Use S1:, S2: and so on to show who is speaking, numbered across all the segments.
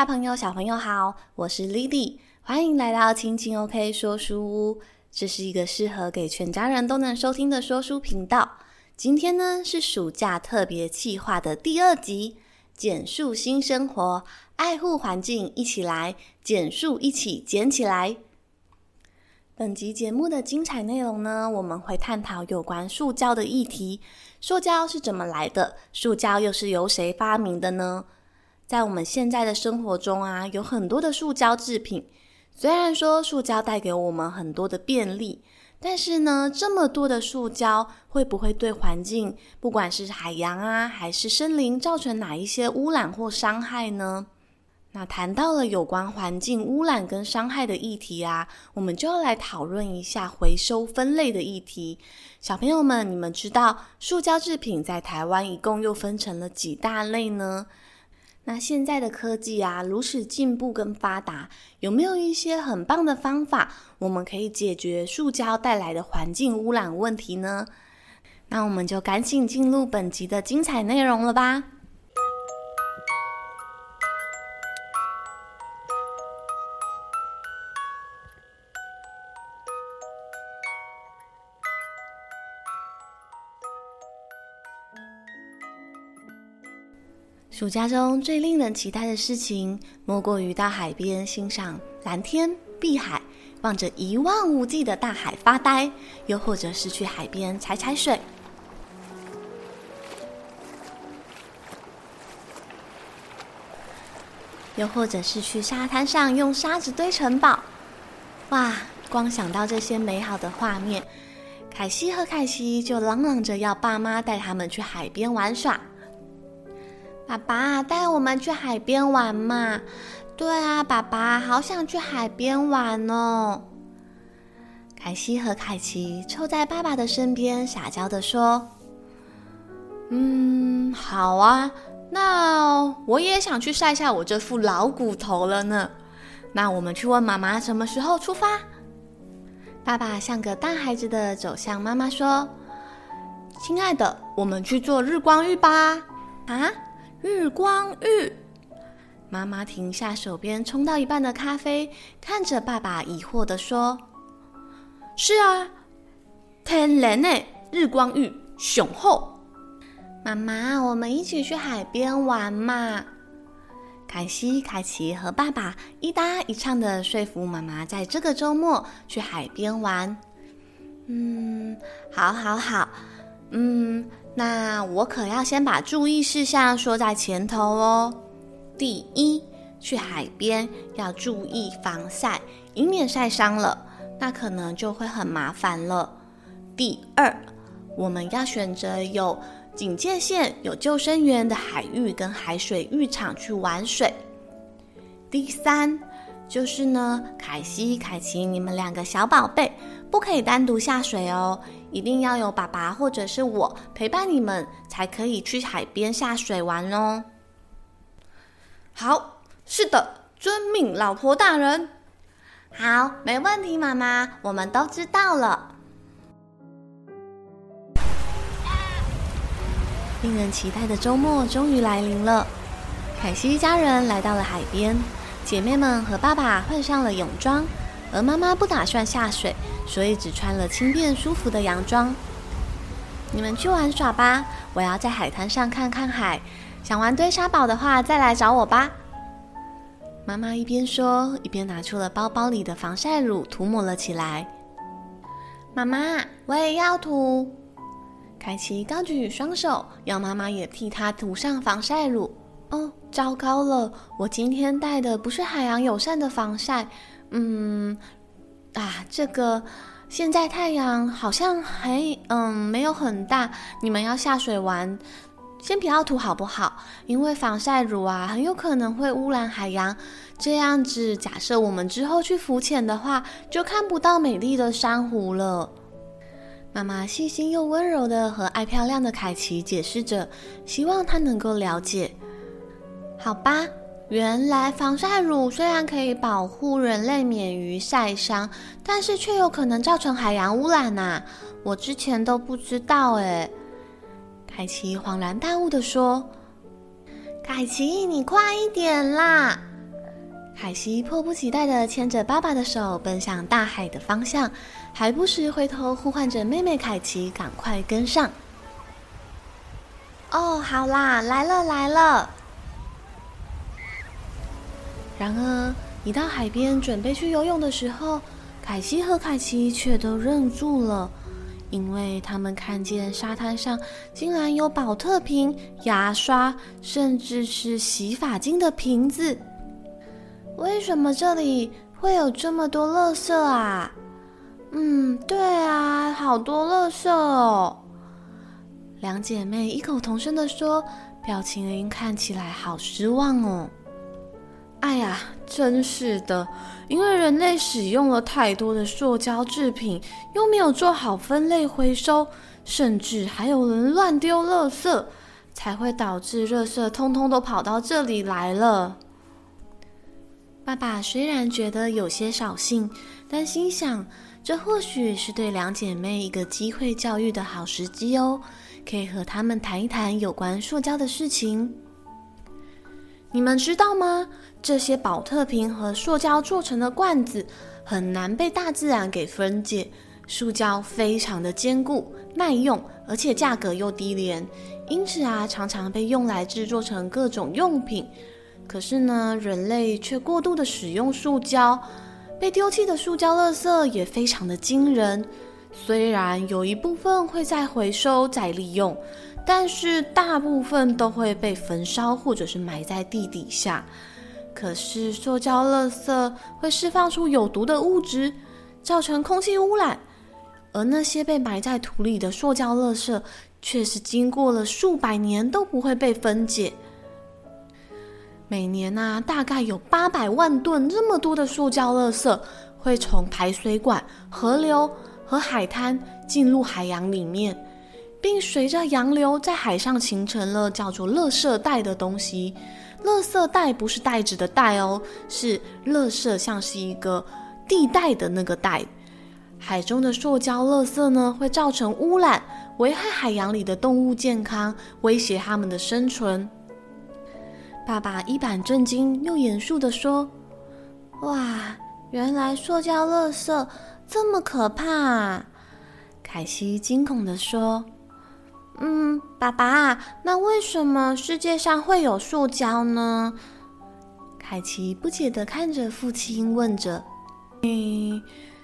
S1: 大朋友、小朋友好，我是 Lily，欢迎来到亲亲 OK 说书屋。这是一个适合给全家人都能收听的说书频道。今天呢是暑假特别企划的第二集，减塑新生活，爱护环境，一起来减塑，一起捡起来。本集节目的精彩内容呢，我们会探讨有关塑胶的议题。塑胶是怎么来的？塑胶又是由谁发明的呢？在我们现在的生活中啊，有很多的塑胶制品。虽然说塑胶带给我们很多的便利，但是呢，这么多的塑胶会不会对环境，不管是海洋啊，还是森林，造成哪一些污染或伤害呢？那谈到了有关环境污染跟伤害的议题啊，我们就要来讨论一下回收分类的议题。小朋友们，你们知道塑胶制品在台湾一共又分成了几大类呢？那现在的科技啊，如此进步跟发达，有没有一些很棒的方法，我们可以解决塑胶带来的环境污染问题呢？那我们就赶紧进入本集的精彩内容了吧。暑假中最令人期待的事情，莫过于到海边欣赏蓝天、碧海，望着一望无际的大海发呆；又或者是去海边踩踩水；又或者是去沙滩上用沙子堆城堡。哇！光想到这些美好的画面，凯西和凯西就嚷嚷着要爸妈带他们去海边玩耍。爸爸带我们去海边玩嘛？对啊，爸爸好想去海边玩哦。凯西和凯奇凑在爸爸的身边，撒娇地说：“嗯，好啊，那我也想去晒晒我这副老骨头了呢。那我们去问妈妈什么时候出发？”爸爸像个大孩子的走向妈妈说：“亲爱的，我们去做日光浴吧。”啊？日光浴，妈妈停下手边冲到一半的咖啡，看着爸爸疑惑地说：“是啊，天然的日光浴，雄厚。”妈妈，我们一起去海边玩嘛？凯西、凯奇和爸爸一搭一唱的说服妈妈，在这个周末去海边玩。嗯，好，好，好，嗯。那我可要先把注意事项说在前头哦。第一，去海边要注意防晒，以免晒伤了，那可能就会很麻烦了。第二，我们要选择有警戒线、有救生员的海域跟海水浴场去玩水。第三，就是呢，凯西、凯奇，你们两个小宝贝不可以单独下水哦。一定要有爸爸或者是我陪伴你们，才可以去海边下水玩哦。好，是的，遵命，老婆大人。好，没问题，妈妈，我们都知道了。令人期待的周末终于来临了，凯西一家人来到了海边，姐妹们和爸爸换上了泳装。而妈妈不打算下水，所以只穿了轻便舒服的洋装。你们去玩耍吧，我要在海滩上看看海。想玩堆沙堡的话，再来找我吧。妈妈一边说，一边拿出了包包里的防晒乳，涂抹了起来。妈妈，我也要涂。凯奇高举双手，要妈妈也替他涂上防晒乳。哦，糟糕了，我今天带的不是海洋友善的防晒。嗯，啊，这个现在太阳好像还嗯没有很大，你们要下水玩，先不要涂好不好？因为防晒乳啊很有可能会污染海洋，这样子假设我们之后去浮潜的话，就看不到美丽的珊瑚了。妈妈细心又温柔的和爱漂亮的凯奇解释着，希望他能够了解。好吧。原来防晒乳虽然可以保护人类免于晒伤，但是却有可能造成海洋污染呐！我之前都不知道诶。凯奇恍然大悟地说：“凯奇，你快一点啦！凯西迫不及待地牵着爸爸的手奔向大海的方向，还不时回头呼唤着妹妹凯奇赶快跟上。哦，好啦，来了来了。然而，一到海边准备去游泳的时候，凯西和凯奇却都愣住了。因为他们看见沙滩上竟然有宝特瓶、牙刷，甚至是洗发精的瓶子。为什么这里会有这么多垃圾啊？嗯，对啊，好多垃圾哦。两姐妹异口同声地说，表情看起来好失望哦。哎呀，真是的！因为人类使用了太多的塑胶制品，又没有做好分类回收，甚至还有人乱丢垃圾，才会导致垃圾通通都跑到这里来了。爸爸虽然觉得有些扫兴，但心想，这或许是对两姐妹一个机会教育的好时机哦，可以和她们谈一谈有关塑胶的事情。你们知道吗？这些宝特瓶和塑胶做成的罐子很难被大自然给分解。塑胶非常的坚固、耐用，而且价格又低廉，因此啊，常常被用来制作成各种用品。可是呢，人类却过度的使用塑胶，被丢弃的塑胶垃圾也非常的惊人。虽然有一部分会再回收再利用，但是大部分都会被焚烧或者是埋在地底下。可是，塑胶垃圾会释放出有毒的物质，造成空气污染；而那些被埋在土里的塑胶垃圾，却是经过了数百年都不会被分解。每年啊，大概有八百万吨这么多的塑胶垃圾会从排水管、河流和海滩进入海洋里面，并随着洋流在海上形成了叫做“垃圾带”的东西。垃圾带不是袋子的袋哦，是垃圾，像是一个地带的那个带。海中的塑胶垃圾呢，会造成污染，危害海洋里的动物健康，威胁它们的生存。爸爸一本正经又严肃地说：“哇，原来塑胶垃圾这么可怕啊！”凯西惊恐地说。嗯，爸爸，那为什么世界上会有塑胶呢？凯奇不解地看着父亲，问着：“嗯，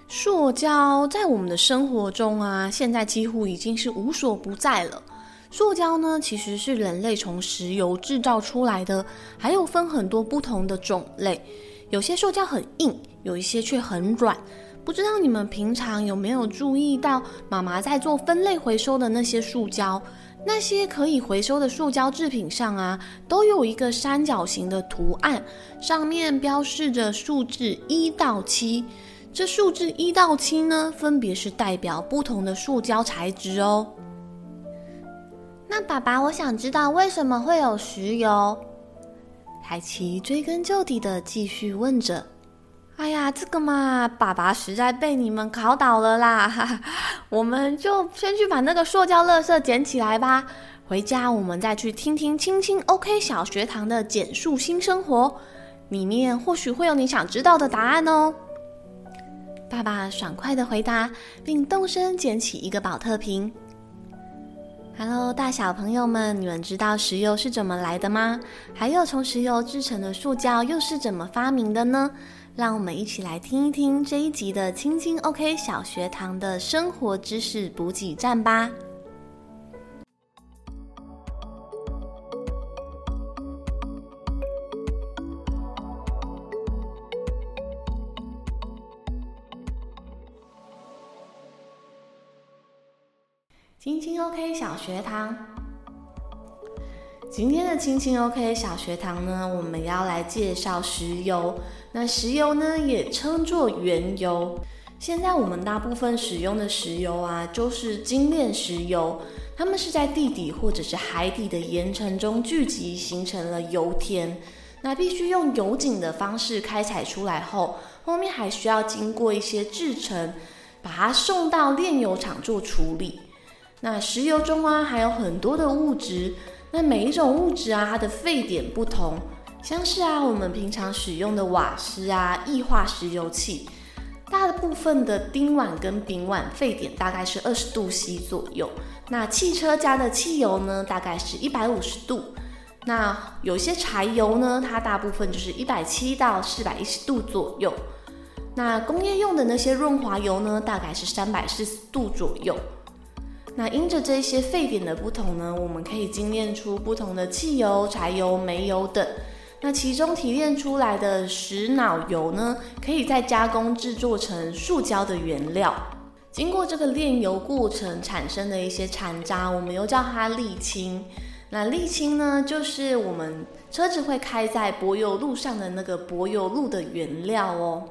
S1: 塑胶在我们的生活中啊，现在几乎已经是无所不在了。塑胶呢，其实是人类从石油制造出来的，还有分很多不同的种类。有些塑胶很硬，有一些却很软。”不知道你们平常有没有注意到，妈妈在做分类回收的那些塑胶，那些可以回收的塑胶制品上啊，都有一个三角形的图案，上面标示着数字一到七。这数字一到七呢，分别是代表不同的塑胶材质哦。那爸爸，我想知道为什么会有石油？凯奇追根究底的继续问着。哎呀，这个嘛，爸爸实在被你们考倒了啦！哈哈，我们就先去把那个塑胶垃圾捡起来吧。回家我们再去听听青青 OK 小学堂的减塑新生活，里面或许会有你想知道的答案哦。爸爸爽快的回答，并动身捡起一个宝特瓶。Hello，大小朋友们，你们知道石油是怎么来的吗？还有从石油制成的塑胶又是怎么发明的呢？让我们一起来听一听这一集的青青 OK 小学堂的生活知识补给站吧。青青 OK 小学堂，今天的青青 OK 小学堂呢，我们要来介绍石油。那石油呢，也称作原油。现在我们大部分使用的石油啊，就是精炼石油，它们是在地底或者是海底的岩层中聚集，形成了油田。那必须用油井的方式开采出来后，后面还需要经过一些制程，把它送到炼油厂做处理。那石油中啊，还有很多的物质，那每一种物质啊，它的沸点不同，像是啊，我们平常使用的瓦斯啊，液化石油气，大部分的丁烷跟丙烷沸点大概是二十度 C 左右。那汽车加的汽油呢，大概是一百五十度。那有些柴油呢，它大部分就是一百七到四百一十度左右。那工业用的那些润滑油呢，大概是三百四十度左右。那因着这些沸点的不同呢，我们可以精炼出不同的汽油、柴油、煤油等。那其中提炼出来的石脑油呢，可以再加工制作成塑胶的原料。经过这个炼油过程产生的一些残渣，我们又叫它沥青。那沥青呢，就是我们车子会开在柏油路上的那个柏油路的原料哦。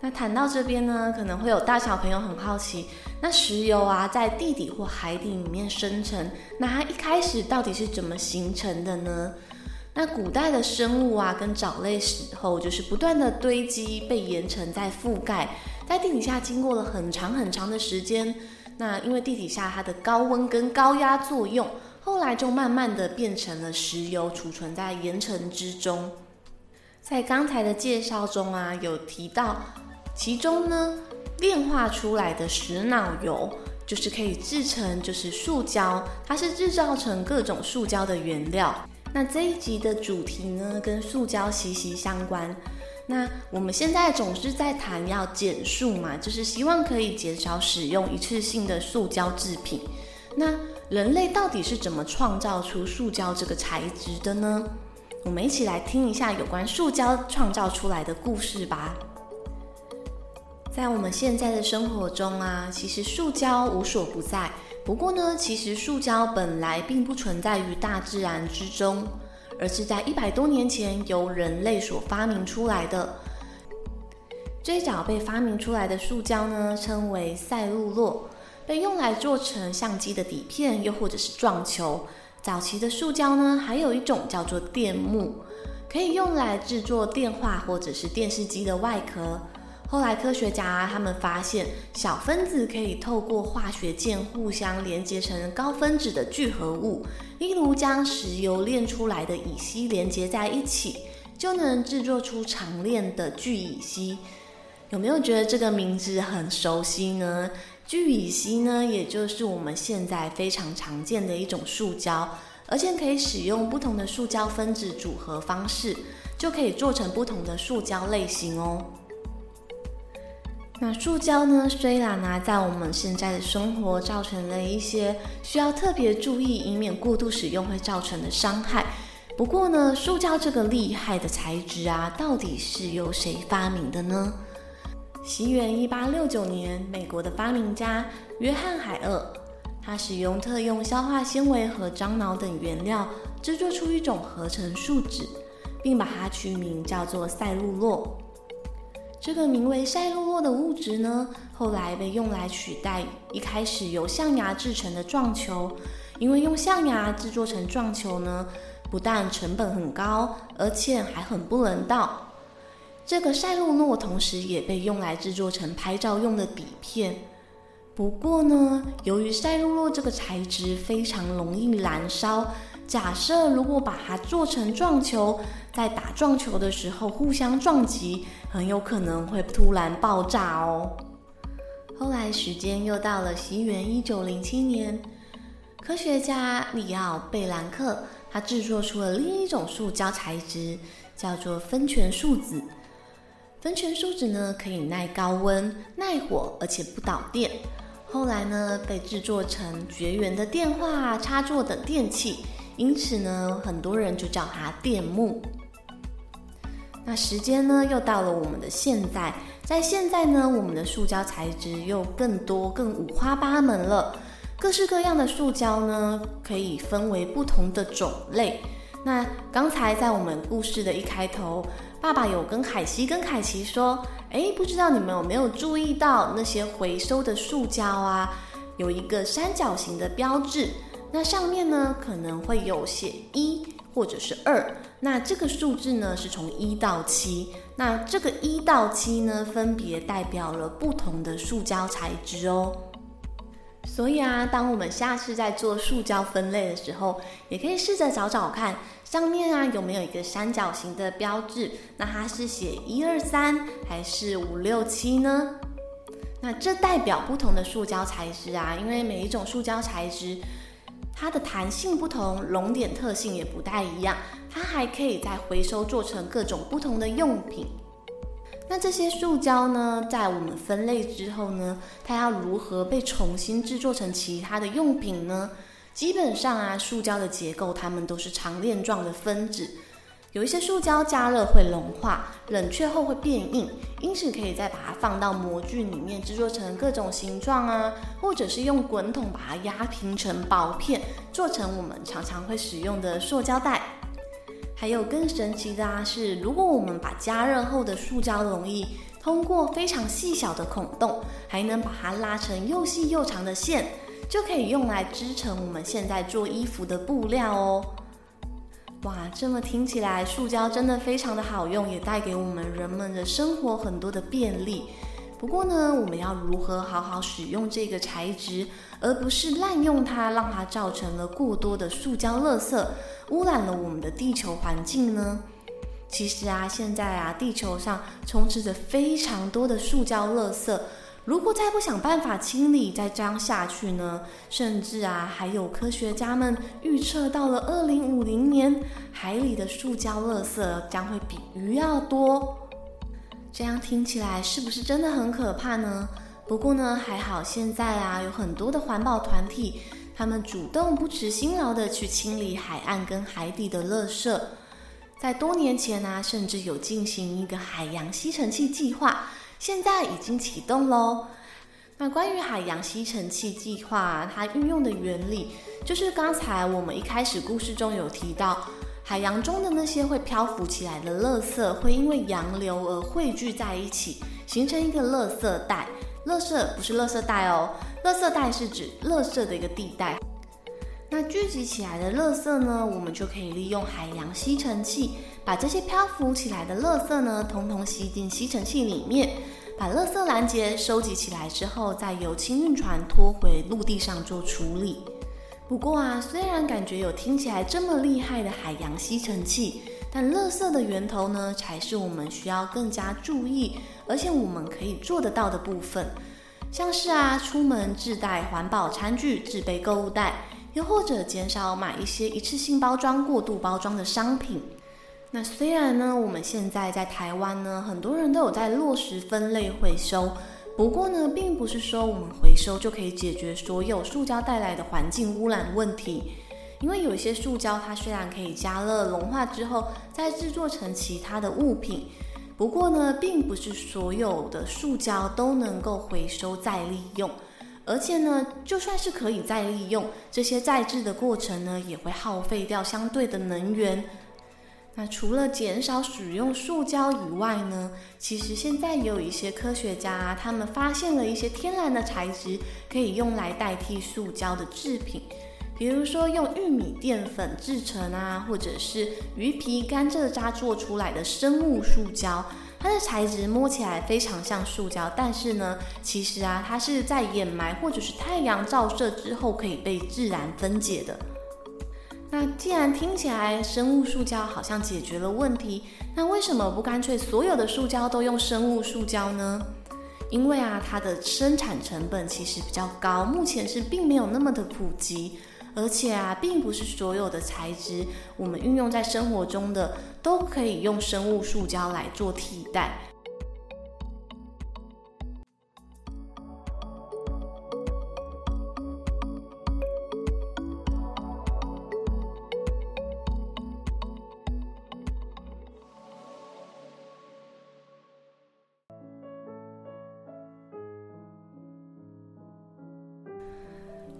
S1: 那谈到这边呢，可能会有大小朋友很好奇，那石油啊，在地底或海底里面生成，那它一开始到底是怎么形成的呢？那古代的生物啊，跟藻类死后，就是不断的堆积，被岩层在覆盖，在地底下经过了很长很长的时间。那因为地底下它的高温跟高压作用。后来就慢慢的变成了石油，储存在岩层之中。在刚才的介绍中啊，有提到，其中呢，炼化出来的石脑油就是可以制成就是塑胶，它是制造成各种塑胶的原料。那这一集的主题呢，跟塑胶息息相关。那我们现在总是在谈要减塑嘛，就是希望可以减少使用一次性的塑胶制品。那人类到底是怎么创造出塑胶这个材质的呢？我们一起来听一下有关塑胶创造出来的故事吧。在我们现在的生活中啊，其实塑胶无所不在。不过呢，其实塑胶本来并不存在于大自然之中，而是在一百多年前由人类所发明出来的。最早被发明出来的塑胶呢，称为赛璐珞。被用来做成相机的底片，又或者是撞球。早期的塑胶呢，还有一种叫做电木，可以用来制作电话或者是电视机的外壳。后来科学家他们发现，小分子可以透过化学键互相连接成高分子的聚合物，例如将石油炼出来的乙烯连接在一起，就能制作出长链的聚乙烯。有没有觉得这个名字很熟悉呢？聚乙烯呢，也就是我们现在非常常见的一种塑胶，而且可以使用不同的塑胶分子组合方式，就可以做成不同的塑胶类型哦。那塑胶呢，虽然呢，在我们现在的生活造成了一些需要特别注意，以免过度使用会造成的伤害。不过呢，塑胶这个厉害的材质啊，到底是由谁发明的呢？西元一八六九年，美国的发明家约翰海厄，他使用特用消化纤维和樟脑等原料，制作出一种合成树脂，并把它取名叫做赛璐珞。这个名为赛璐珞的物质呢，后来被用来取代一开始由象牙制成的撞球，因为用象牙制作成撞球呢，不但成本很高，而且还很不人道。这个赛璐珞同时也被用来制作成拍照用的底片。不过呢，由于赛璐珞这个材质非常容易燃烧，假设如果把它做成撞球，在打撞球的时候互相撞击，很有可能会突然爆炸哦。后来时间又到了西元一九零七年，科学家里奥贝兰克他制作出了另一种塑胶材质，叫做酚醛树脂。酚醛树脂呢，可以耐高温、耐火，而且不导电。后来呢，被制作成绝缘的电话插座等电器，因此呢，很多人就叫它电木。那时间呢，又到了我们的现在，在现在呢，我们的塑胶材质又更多、更五花八门了。各式各样的塑胶呢，可以分为不同的种类。那刚才在我们故事的一开头，爸爸有跟凯西跟凯奇说，诶，不知道你们有没有注意到那些回收的塑胶啊，有一个三角形的标志，那上面呢可能会有写一或者是二，那这个数字呢是从一到七，那这个一到七呢分别代表了不同的塑胶材质哦。所以啊，当我们下次在做塑胶分类的时候，也可以试着找找看，上面啊有没有一个三角形的标志，那它是写一二三还是五六七呢？那这代表不同的塑胶材质啊，因为每一种塑胶材质，它的弹性不同，熔点特性也不太一样，它还可以再回收做成各种不同的用品。那这些塑胶呢，在我们分类之后呢，它要如何被重新制作成其他的用品呢？基本上啊，塑胶的结构它们都是长链状的分子，有一些塑胶加热会融化，冷却后会变硬，因此可以再把它放到模具里面制作成各种形状啊，或者是用滚筒把它压平成薄片，做成我们常常会使用的塑胶袋。还有更神奇的啊，是如果我们把加热后的塑胶溶液通过非常细小的孔洞，还能把它拉成又细又长的线，就可以用来织成我们现在做衣服的布料哦。哇，这么听起来，塑胶真的非常的好用，也带给我们人们的生活很多的便利。不过呢，我们要如何好好使用这个材质，而不是滥用它，让它造成了过多的塑胶垃圾，污染了我们的地球环境呢？其实啊，现在啊，地球上充斥着非常多的塑胶垃圾，如果再不想办法清理，再这样下去呢，甚至啊，还有科学家们预测到了二零五零年，海里的塑胶垃圾将会比鱼要多。这样听起来是不是真的很可怕呢？不过呢，还好现在啊，有很多的环保团体，他们主动不辞辛劳的去清理海岸跟海底的垃圾。在多年前呢，甚至有进行一个海洋吸尘器计划，现在已经启动喽。那关于海洋吸尘器计划，它运用的原理，就是刚才我们一开始故事中有提到。海洋中的那些会漂浮起来的垃圾，会因为洋流而汇聚在一起，形成一个垃圾带。垃圾不是垃圾袋哦，垃圾带是指垃圾的一个地带。那聚集起来的垃圾呢，我们就可以利用海洋吸尘器，把这些漂浮起来的垃圾呢，统统吸进吸尘器里面，把垃圾拦截收集起来之后，再由清运船拖回陆地上做处理。不过啊，虽然感觉有听起来这么厉害的海洋吸尘器，但垃圾的源头呢，才是我们需要更加注意，而且我们可以做得到的部分。像是啊，出门自带环保餐具，自备购物袋，又或者减少买一些一次性包装、过度包装的商品。那虽然呢，我们现在在台湾呢，很多人都有在落实分类回收。不过呢，并不是说我们回收就可以解决所有塑胶带来的环境污染问题，因为有一些塑胶它虽然可以加热融化之后再制作成其他的物品，不过呢，并不是所有的塑胶都能够回收再利用，而且呢，就算是可以再利用，这些再制的过程呢，也会耗费掉相对的能源。那除了减少使用塑胶以外呢，其实现在也有一些科学家啊，他们发现了一些天然的材质可以用来代替塑胶的制品，比如说用玉米淀粉制成啊，或者是鱼皮、甘蔗渣做出来的生物塑胶，它的材质摸起来非常像塑胶，但是呢，其实啊，它是在掩埋或者是太阳照射之后可以被自然分解的。那既然听起来生物塑胶好像解决了问题，那为什么不干脆所有的塑胶都用生物塑胶呢？因为啊，它的生产成本其实比较高，目前是并没有那么的普及，而且啊，并不是所有的材质我们运用在生活中的都可以用生物塑胶来做替代。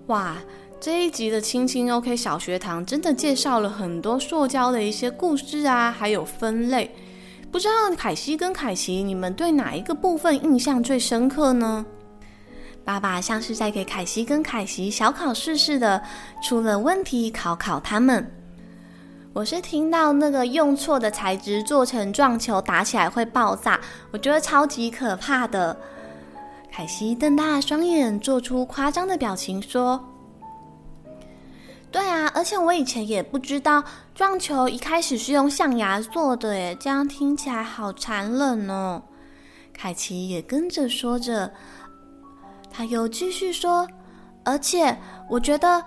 S1: 哇，这一集的青青 OK 小学堂真的介绍了很多塑胶的一些故事啊，还有分类。不知道凯西跟凯奇，你们对哪一个部分印象最深刻呢？爸爸像是在给凯西跟凯奇小考试似的，出了问题考考他们。我是听到那个用错的材质做成撞球，打起来会爆炸，我觉得超级可怕的。凯西瞪大双眼，做出夸张的表情，说：“对啊，而且我以前也不知道撞球一开始是用象牙做的，诶，这样听起来好残忍哦。”凯奇也跟着说着，他又继续说：“而且我觉得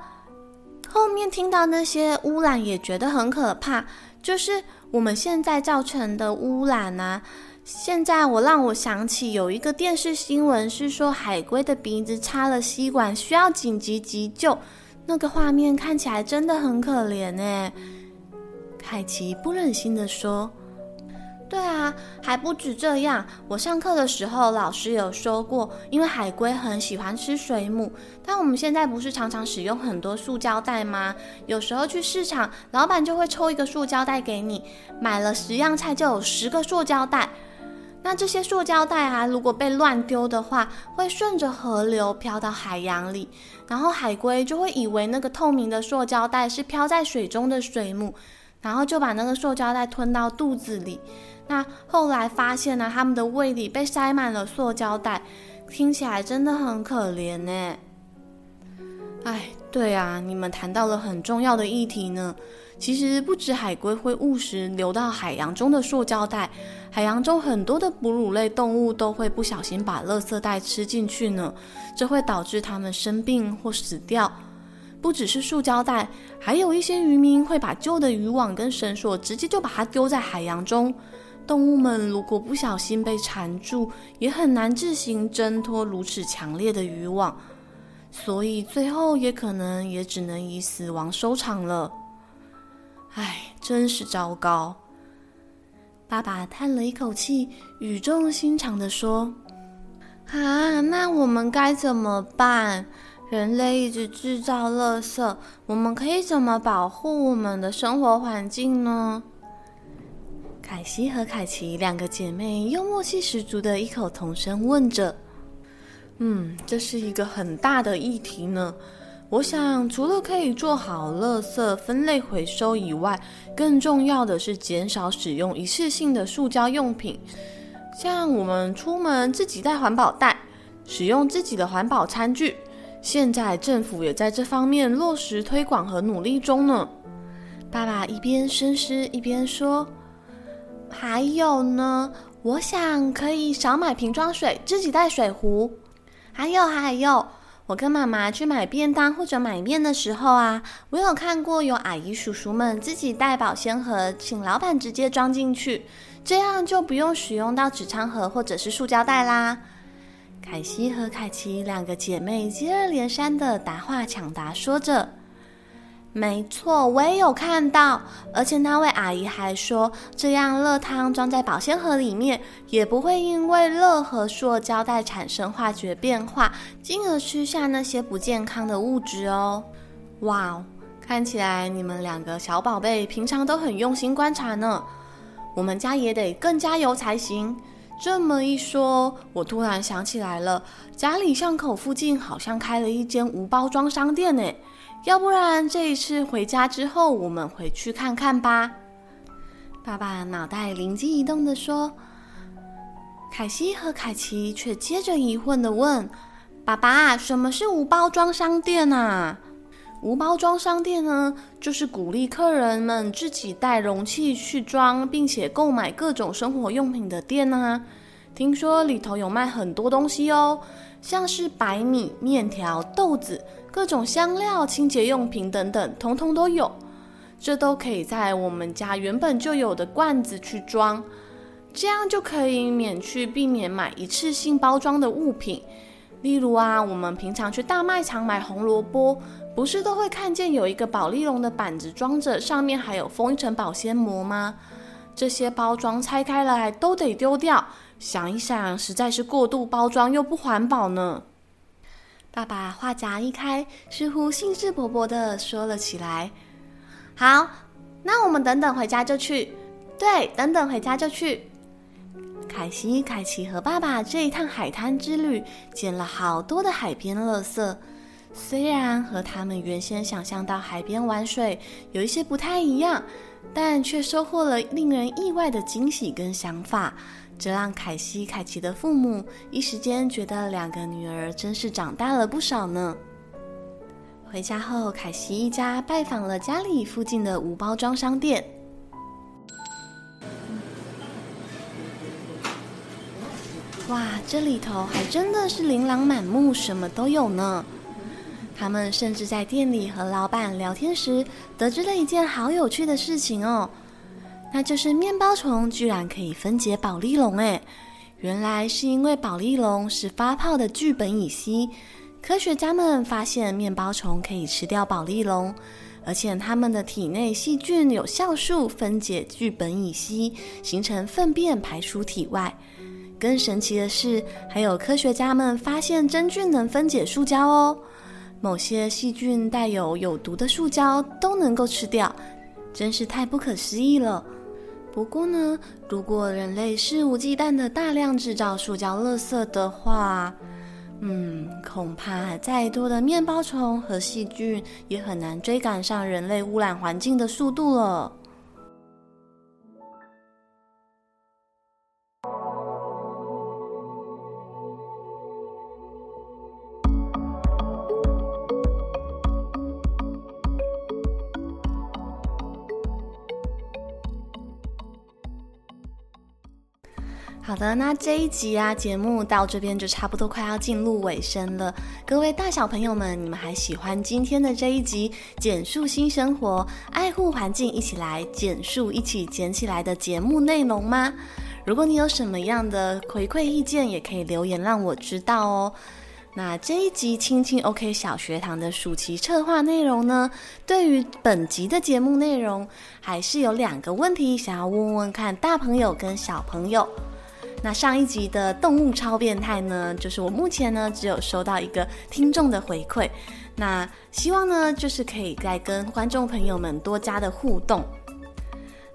S1: 后面听到那些污染也觉得很可怕，就是我们现在造成的污染啊。现在我让我想起有一个电视新闻，是说海龟的鼻子插了吸管，需要紧急急救，那个画面看起来真的很可怜呢。”凯奇不忍心地说。对啊，还不止这样。我上课的时候，老师有说过，因为海龟很喜欢吃水母。但我们现在不是常常使用很多塑胶袋吗？有时候去市场，老板就会抽一个塑胶袋给你，买了十样菜就有十个塑胶袋。那这些塑胶袋啊，如果被乱丢的话，会顺着河流飘到海洋里，然后海龟就会以为那个透明的塑胶袋是飘在水中的水母，然后就把那个塑胶袋吞到肚子里。那后来发现呢，他们的胃里被塞满了塑胶袋，听起来真的很可怜呢。哎，对啊，你们谈到了很重要的议题呢。其实不止海龟会误食流到海洋中的塑胶袋，海洋中很多的哺乳类动物都会不小心把垃圾袋吃进去呢，这会导致它们生病或死掉。不只是塑胶袋，还有一些渔民会把旧的渔网跟绳索直接就把它丢在海洋中。动物们如果不小心被缠住，也很难自行挣脱如此强烈的渔网，所以最后也可能也只能以死亡收场了。唉，真是糟糕！爸爸叹了一口气，语重心长地说：“啊，那我们该怎么办？人类一直制造垃圾，我们可以怎么保护我们的生活环境呢？”凯西和凯奇两个姐妹又默契十足的异口同声问着：“嗯，这是一个很大的议题呢。我想，除了可以做好垃圾分类回收以外，更重要的是减少使用一次性的塑胶用品。像我们出门自己带环保袋，使用自己的环保餐具。现在政府也在这方面落实推广和努力中呢。”爸爸一边深思一边说。还有呢，我想可以少买瓶装水，自己带水壶。还有还有，我跟妈妈去买便当或者买面的时候啊，我有看过有阿姨叔叔们自己带保鲜盒，请老板直接装进去，这样就不用使用到纸餐盒或者是塑胶袋啦。凯西和凯奇两个姐妹接二连三的答话抢答说着。没错，我也有看到，而且那位阿姨还说，这样热汤装在保鲜盒里面，也不会因为热和塑胶袋产生化学变化，进而吃下那些不健康的物质哦。哇，看起来你们两个小宝贝平常都很用心观察呢，我们家也得更加油才行。这么一说，我突然想起来了，家里巷口附近好像开了一间无包装商店呢。要不然这一次回家之后，我们回去看看吧。爸爸脑袋灵机一动的说。凯西和凯奇却接着疑惑的问：“爸爸，什么是无包装商店啊？”无包装商店呢，就是鼓励客人们自己带容器去装，并且购买各种生活用品的店啊。听说里头有卖很多东西哦，像是白米、面条、豆子。各种香料、清洁用品等等，通通都有。这都可以在我们家原本就有的罐子去装，这样就可以免去避免买一次性包装的物品。例如啊，我们平常去大卖场买红萝卜，不是都会看见有一个宝丽龙的板子装着，上面还有封一层保鲜膜吗？这些包装拆开来都得丢掉。想一想，实在是过度包装又不环保呢。爸爸话匣一开，似乎兴致勃勃地说了起来：“好，那我们等等回家就去。对，等等回家就去。”凯西、凯奇和爸爸这一趟海滩之旅，捡了好多的海边垃圾。虽然和他们原先想象到海边玩水有一些不太一样，但却收获了令人意外的惊喜跟想法，这让凯西、凯奇的父母一时间觉得两个女儿真是长大了不少呢。回家后，凯西一家拜访了家里附近的无包装商店。哇，这里头还真的是琳琅满目，什么都有呢。他们甚至在店里和老板聊天时，得知了一件好有趣的事情哦，那就是面包虫居然可以分解宝丽龙诶，原来是因为宝丽龙是发泡的聚苯乙烯。科学家们发现面包虫可以吃掉宝丽龙，而且它们的体内细菌有酵素分解聚苯乙烯，形成粪便排出体外。更神奇的是，还有科学家们发现真菌能分解塑胶哦。某些细菌带有有毒的塑胶都能够吃掉，真是太不可思议了。不过呢，如果人类肆无忌惮的大量制造塑胶垃圾的话，嗯，恐怕再多的面包虫和细菌也很难追赶上人类污染环境的速度了。好的，那这一集啊，节目到这边就差不多快要进入尾声了。各位大小朋友们，你们还喜欢今天的这一集《减塑新生活》，爱护环境，一起来减塑，一起捡起来的节目内容吗？如果你有什么样的回馈意见，也可以留言让我知道哦。那这一集青青 OK 小学堂的暑期策划内容呢，对于本集的节目内容，还是有两个问题想要问问看大朋友跟小朋友。那上一集的动物超变态呢，就是我目前呢只有收到一个听众的回馈，那希望呢就是可以再跟观众朋友们多加的互动。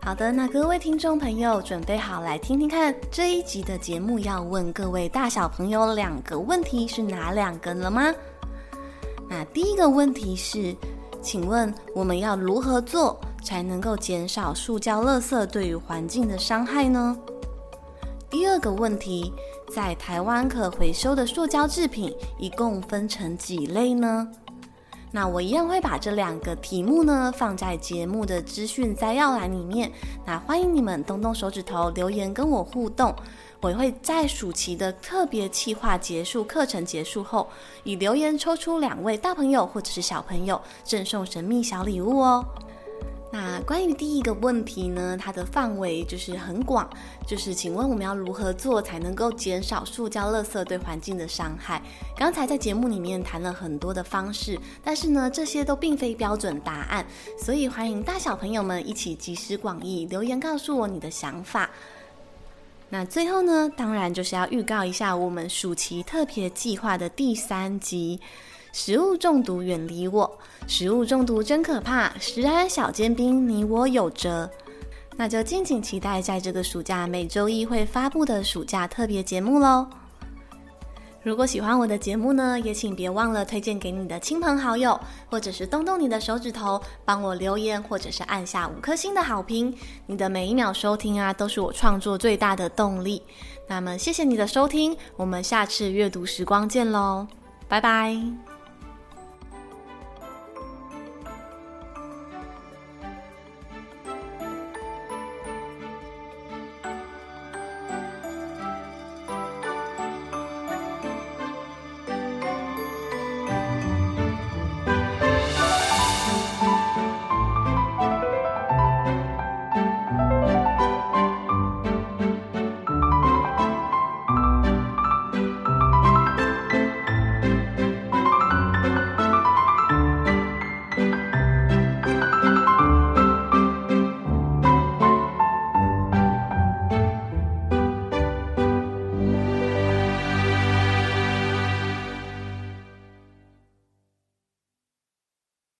S1: 好的，那各位听众朋友准备好来听听看这一集的节目要问各位大小朋友两个问题是哪两个了吗？那第一个问题是，请问我们要如何做才能够减少塑胶垃圾对于环境的伤害呢？第二个问题，在台湾可回收的塑胶制品一共分成几类呢？那我一样会把这两个题目呢放在节目的资讯摘要栏里面。那欢迎你们动动手指头留言跟我互动，我会在暑期的特别企划结束，课程结束后，以留言抽出两位大朋友或者是小朋友，赠送神秘小礼物哦。那关于第一个问题呢，它的范围就是很广，就是请问我们要如何做才能够减少塑胶垃圾对环境的伤害？刚才在节目里面谈了很多的方式，但是呢，这些都并非标准答案，所以欢迎大小朋友们一起集思广益，留言告诉我你的想法。那最后呢，当然就是要预告一下我们暑期特别计划的第三集。食物中毒远离我，食物中毒真可怕。食安小尖兵，你我有责。那就敬请期待在这个暑假每周一会发布的暑假特别节目喽。如果喜欢我的节目呢，也请别忘了推荐给你的亲朋好友，或者是动动你的手指头帮我留言，或者是按下五颗星的好评。你的每一秒收听啊，都是我创作最大的动力。那么谢谢你的收听，我们下次阅读时光见喽，拜拜。